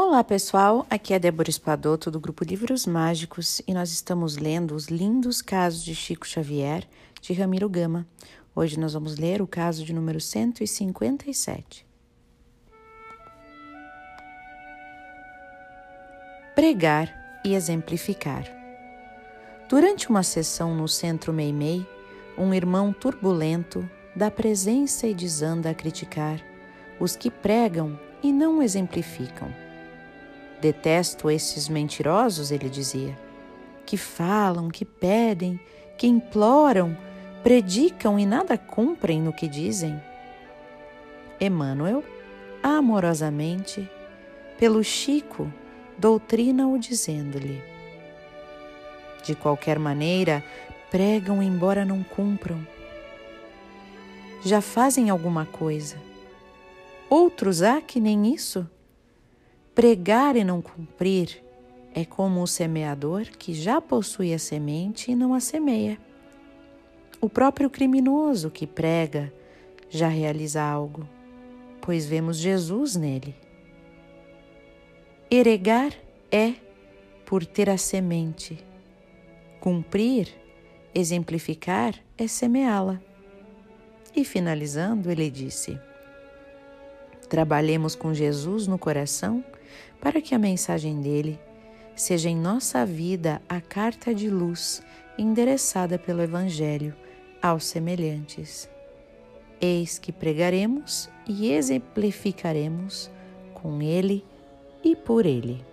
Olá pessoal, aqui é Débora Espadoto do grupo Livros Mágicos e nós estamos lendo os lindos casos de Chico Xavier de Ramiro Gama. Hoje nós vamos ler o caso de número 157. Pregar e exemplificar. Durante uma sessão no centro Meimei, um irmão turbulento dá presença e desanda a criticar os que pregam e não exemplificam. Detesto esses mentirosos, ele dizia, que falam, que pedem, que imploram, predicam e nada cumprem no que dizem. Emmanuel, amorosamente, pelo Chico, doutrina-o dizendo-lhe: De qualquer maneira, pregam embora não cumpram. Já fazem alguma coisa. Outros há que nem isso Pregar e não cumprir é como o semeador que já possui a semente e não a semeia. O próprio criminoso que prega já realiza algo, pois vemos Jesus nele. Eregar é por ter a semente. Cumprir, exemplificar, é semeá-la. E finalizando, ele disse: Trabalhemos com Jesus no coração para que a mensagem dele seja em nossa vida a carta de luz endereçada pelo Evangelho aos semelhantes. Eis que pregaremos e exemplificaremos com ele e por ele.